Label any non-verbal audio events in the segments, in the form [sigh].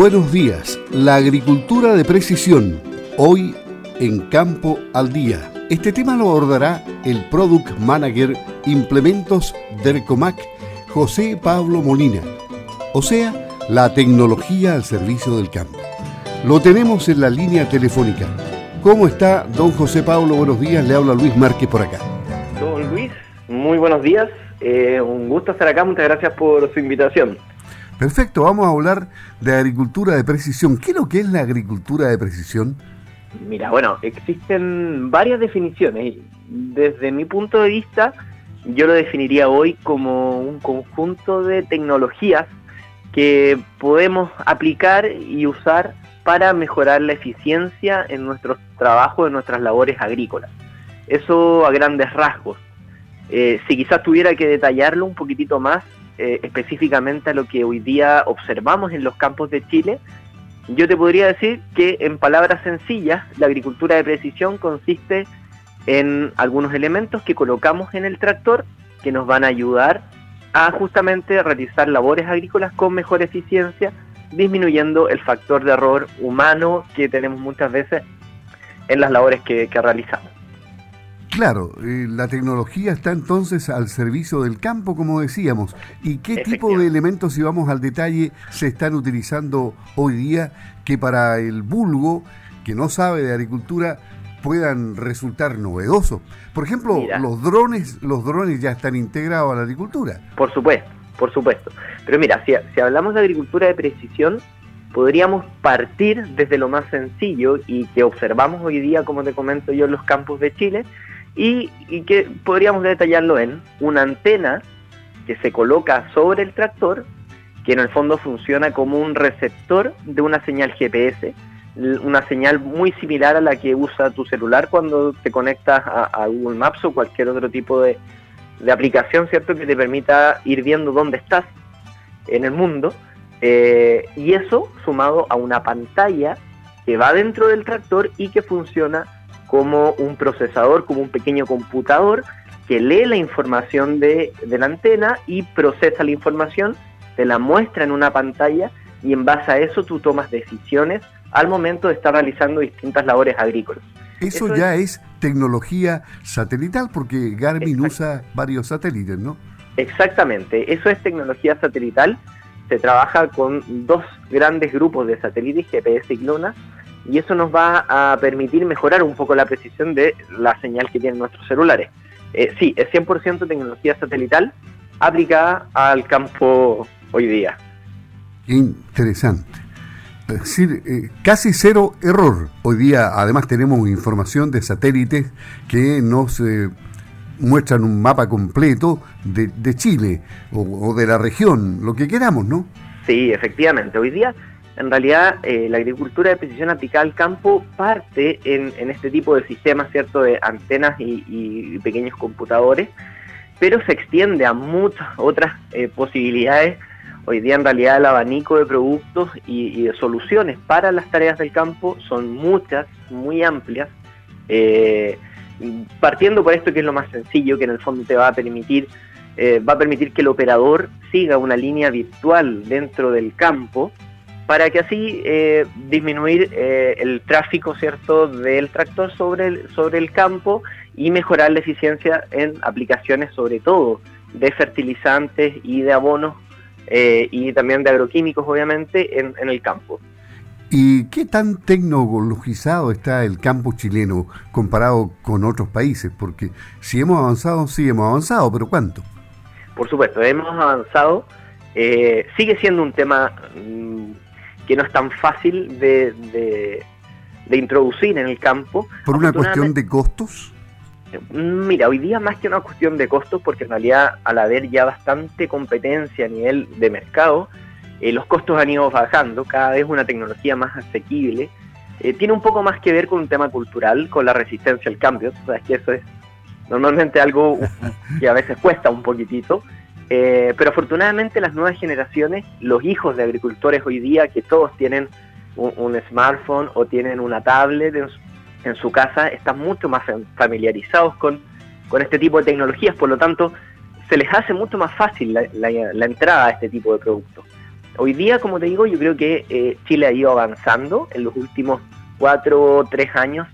buenos días. La agricultura de precisión, hoy en Campo al Día. Este tema lo abordará el Product Manager Implementos Dercomac, José Pablo Molina. O sea, la tecnología al servicio del campo. Lo tenemos en la línea telefónica. ¿Cómo está, don José Pablo? Buenos días, le habla Luis Márquez por acá. Don Luis, muy buenos días. Eh, un gusto estar acá, muchas gracias por su invitación. Perfecto, vamos a hablar de agricultura de precisión. ¿Qué es lo que es la agricultura de precisión? Mira, bueno, existen varias definiciones. Desde mi punto de vista, yo lo definiría hoy como un conjunto de tecnologías que podemos aplicar y usar para mejorar la eficiencia en nuestros trabajos, en nuestras labores agrícolas. Eso a grandes rasgos. Eh, si quizás tuviera que detallarlo un poquitito más, eh, específicamente a lo que hoy día observamos en los campos de Chile, yo te podría decir que en palabras sencillas, la agricultura de precisión consiste en algunos elementos que colocamos en el tractor que nos van a ayudar a justamente realizar labores agrícolas con mejor eficiencia, disminuyendo el factor de error humano que tenemos muchas veces en las labores que realizamos. Claro, eh, la tecnología está entonces al servicio del campo, como decíamos. ¿Y qué tipo de elementos, si vamos al detalle, se están utilizando hoy día que para el vulgo que no sabe de agricultura puedan resultar novedosos? Por ejemplo, los drones, los drones ya están integrados a la agricultura. Por supuesto, por supuesto. Pero mira, si, si hablamos de agricultura de precisión, podríamos partir desde lo más sencillo y que observamos hoy día, como te comento yo, en los campos de Chile, y, que podríamos detallarlo en una antena que se coloca sobre el tractor, que en el fondo funciona como un receptor de una señal GPS, una señal muy similar a la que usa tu celular cuando te conectas a, Google Maps o cualquier otro tipo de, aplicación, ¿cierto? Que te permita ir viendo dónde estás en el mundo. Eh, y eso sumado a una pantalla que va dentro del tractor y que funciona como un procesador, como un pequeño computador que lee la información de, la antena y procesa la información, te la muestra en una pantalla y en base a eso tú tomas decisiones al momento de estar realizando distintas labores agrícolas. Eso, ya es... tecnología satelital porque Garmin usa varios satélites, ¿no? Exactamente, eso es tecnología satelital. Se trabaja con dos grandes grupos de satélites, GPS y GLONASS, y eso nos va a permitir mejorar un poco la precisión de la señal que tienen nuestros celulares. Eh, sí, es 100% tecnología satelital aplicada al campo hoy día. Interesante. Es decir, eh, casi cero error. Hoy día además tenemos información de satélites que nos eh, muestran un mapa completo de, Chile o, o, de la región, lo que queramos, ¿no? Sí, efectivamente. Hoy día en realidad eh, la agricultura de precisión aplicada al campo parte en, este tipo de sistemas, ¿cierto?, de antenas y, pequeños computadores, pero se extiende a muchas otras eh, posibilidades. Hoy día en realidad el abanico de productos y, de soluciones para las tareas del campo son muchas, muy amplias. Eh, partiendo por esto que es lo más sencillo, que en el fondo te va a permitir va a permitir que el operador siga una línea virtual dentro del campo para que así eh, disminuir eh, el tráfico cierto del tractor sobre el, sobre el campo y mejorar la eficiencia en aplicaciones sobre todo de fertilizantes y de abonos eh, y también de agroquímicos obviamente en, en el campo. ¿Y qué tan tecnologizado está el campo chileno comparado con otros países? Porque si hemos avanzado, sí hemos avanzado, pero ¿cuánto? Por supuesto, hemos avanzado. sigue siendo un tema mm, que no es tan fácil de, de, introducir en el campo. ¿Por una cuestión de costos? Mira, hoy día más que una cuestión de costos, porque en realidad al haber ya bastante competencia a nivel de mercado, eh, los costos han ido bajando, cada vez una tecnología más asequible. Eh, tiene un poco más que ver con un tema cultural, con la resistencia al cambio. Sabes que eso es normalmente algo [laughs] que a veces cuesta un poquitito. Eh, pero afortunadamente las nuevas generaciones, los hijos de agricultores hoy día, que todos tienen un, smartphone o tienen una tablet en su, casa, están mucho más familiarizados con, este tipo de tecnologías, por lo tanto se les hace mucho más fácil la, entrada a este tipo de productos. hoy día, como te digo, yo creo que eh, Chile ha ido avanzando en los últimos cuatro o tres años.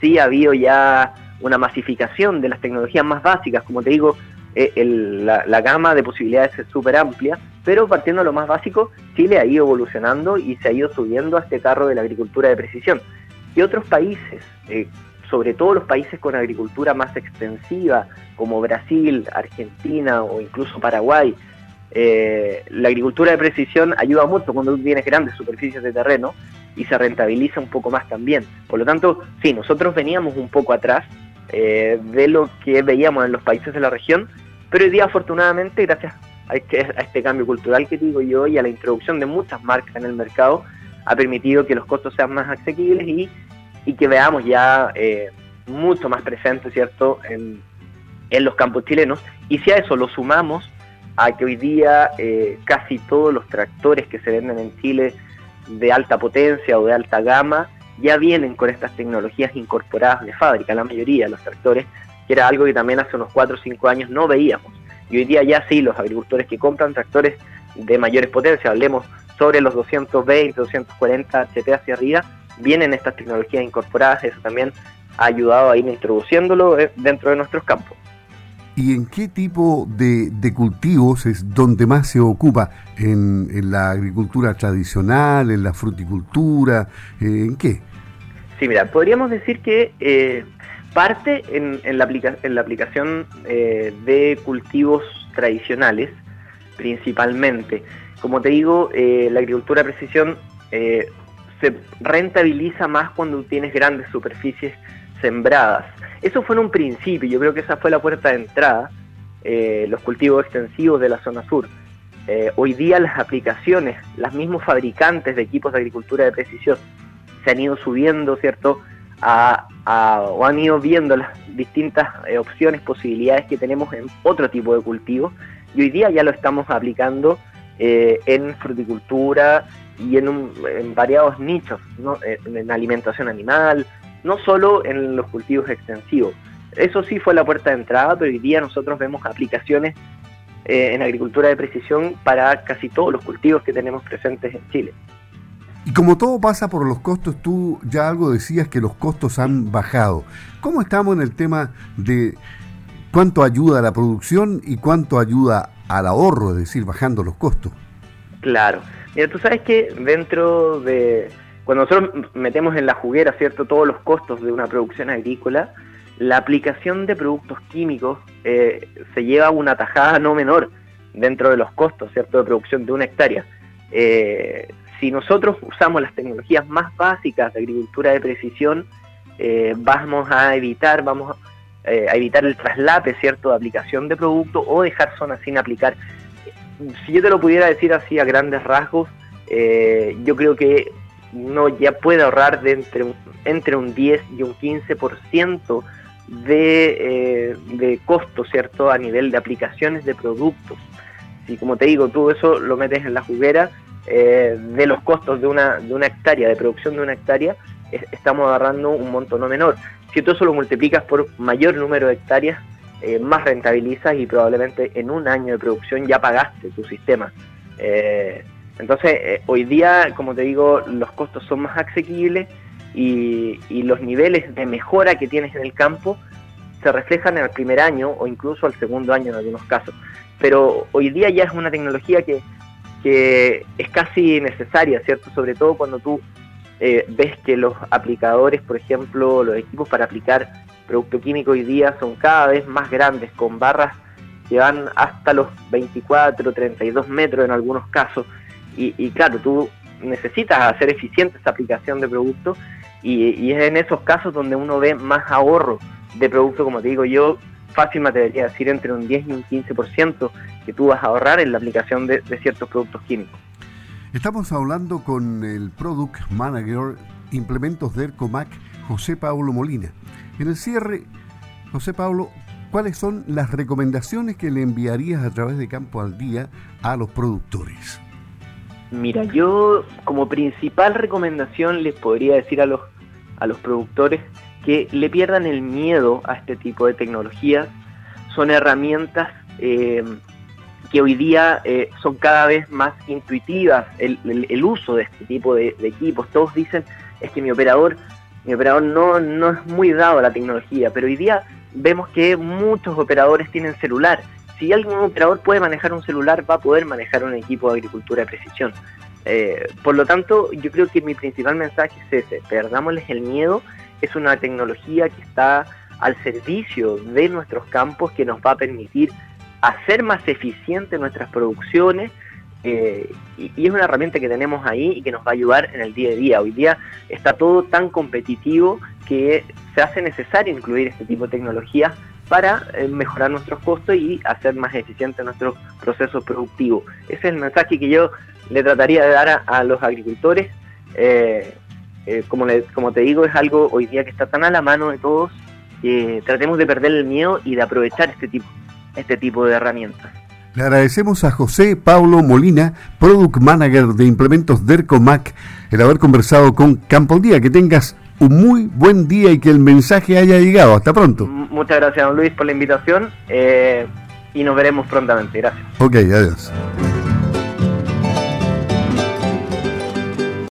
Sí ha habido ya una masificación de las tecnologías más básicas, como te digo, eh, la, gama de posibilidades es súper amplia, pero partiendo de lo más básico, Chile ha ido evolucionando y se ha ido subiendo a este carro de la agricultura de precisión. Y otros países, eh, sobre todo los países con agricultura más extensiva, como Brasil, Argentina o incluso Paraguay, eh, la agricultura de precisión ayuda mucho cuando tú tienes grandes superficies de terreno y se rentabiliza un poco más también. Por lo tanto, sí, nosotros veníamos un poco atrás eh, de lo que veíamos en los países de la región, pero hoy día afortunadamente, gracias a este, a este cambio cultural que digo yo y a la introducción de muchas marcas en el mercado, ha permitido que los costos sean más asequibles y, que veamos ya eh, mucho más presente, ¿cierto?, en, en los campos chilenos. Y si a eso lo sumamos a que hoy día eh, casi todos los tractores que se venden en Chile de alta potencia o de alta gama ya vienen con estas tecnologías incorporadas de fábrica, la mayoría de los tractores, que era algo que también hace unos 4 o 5 años no veíamos. Y hoy día ya sí, los agricultores que compran tractores de mayores potencias, hablemos sobre los 220, 240 HP hacia arriba, vienen estas tecnologías incorporadas, eso también ha ayudado a ir introduciéndolo eh, dentro de nuestros campos. ¿Y en qué tipo de, cultivos es donde más se ocupa? ¿En, la agricultura tradicional, en la fruticultura? Eh, ¿En qué? Sí, mira, podríamos decir que eh, parte en, la, aplicación eh, de cultivos tradicionales, principalmente. Como te digo, la agricultura de precisión se rentabiliza más cuando tienes grandes superficies sembradas. Eso fue en un principio, yo creo que esa fue la puerta de entrada, eh, los cultivos extensivos de la zona sur. Eh, hoy día las aplicaciones, los mismos fabricantes de equipos de agricultura de precisión se han ido subiendo, ¿cierto? O han ido viendo las distintas eh, opciones, posibilidades que tenemos en otro tipo de cultivos y hoy día ya lo estamos aplicando en fruticultura y en, variados nichos, ¿no? en alimentación animal, no solo en los cultivos extensivos. Eso sí fue la puerta de entrada, pero hoy día nosotros vemos aplicaciones eh, en agricultura de precisión para casi todos los cultivos que tenemos presentes en Chile. Y como todo pasa por los costos, tú ya algo decías que los costos han bajado. ¿Cómo estamos en el tema de cuánto ayuda a la producción y cuánto ayuda al ahorro, es decir, bajando los costos? Claro. Mira, tú sabes que dentro de, cuando nosotros metemos en la juguera, ¿cierto?, todos los costos de una producción agrícola, la aplicación de productos químicos eh, se lleva una tajada no menor dentro de los costos, ¿cierto?, de producción de una hectárea. Eh, si nosotros usamos las tecnologías más básicas de agricultura de precisión, eh, vamos a evitar, vamos a evitar el traslape, ¿cierto?, de aplicación de producto o dejar zonas sin aplicar. Si yo te lo pudiera decir así a grandes rasgos, yo creo que uno ya puede ahorrar de entre, entre un 10 y un 15% de, eh, de costo, ¿cierto? A nivel de aplicaciones de productos. Si, como te digo, tú eso lo metes en la juguera, eh, de los costos de una, de una hectárea, de producción de una hectárea, estamos agarrando un monto no menor. Si tú eso lo multiplicas por mayor número de hectáreas, eh, más rentabilizas y probablemente en un año de producción ya pagaste tu sistema. Entonces, eh, hoy día, como te digo, los costos son más asequibles y, los niveles de mejora que tienes en el campo se reflejan en el primer año o incluso al segundo año en algunos casos. Pero hoy día ya es una tecnología que, es casi necesaria, ¿cierto? Sobre todo cuando tú eh, ves que los aplicadores, por ejemplo, los equipos para aplicar producto químico hoy día son cada vez más grandes, con barras que van hasta los 24, 32 metros en algunos casos. Y, claro, tú necesitas hacer eficiente esa aplicación de producto y, es en esos casos donde uno ve más ahorro de producto, como te digo yo, fácil me debería decir entre un 10 y un 15% que tú vas a ahorrar en la aplicación de, ciertos productos químicos. Estamos hablando con el Product Manager Implementos de ERCOMAC, José Pablo Molina. En el cierre, José Pablo, ¿cuáles son las recomendaciones que le enviarías a través de Campo al Día a los productores? Mira, yo como principal recomendación les podría decir a los, a los productores que le pierdan el miedo a este tipo de tecnologías. Son herramientas eh, que hoy día eh, son cada vez más intuitivas el, uso de este tipo de, equipos. Todos dicen, es que mi operador, mi operador no, no es muy dado a la tecnología, pero hoy día vemos que muchos operadores tienen celular. Si algún operador puede manejar un celular, va a poder manejar un equipo de agricultura de precisión. Eh, por lo tanto, yo creo que mi principal mensaje es ese, perdámosles el miedo, es una tecnología que está al servicio de nuestros campos, que nos va a permitir hacer más eficientes nuestras producciones, eh, y, es una herramienta que tenemos ahí y que nos va a ayudar en el día a día. Hoy día está todo tan competitivo que se hace necesario incluir este tipo de tecnologías para eh, mejorar nuestros costos y hacer más eficiente nuestro proceso productivo. Ese es el mensaje que yo le trataría de dar a, los agricultores. Eh, eh, como, como te digo, es algo hoy día que está tan a la mano de todos que tratemos de perder el miedo y de aprovechar este tipo, este tipo de herramientas. Le agradecemos a José Pablo Molina, Product Manager de Implementos DERCOMAC, el haber conversado con Campo Día. Que tengas un muy buen día y que el mensaje haya llegado. Hasta pronto. Muchas gracias, don Luis, por la invitación eh, y nos veremos prontamente. Gracias. Ok, adiós.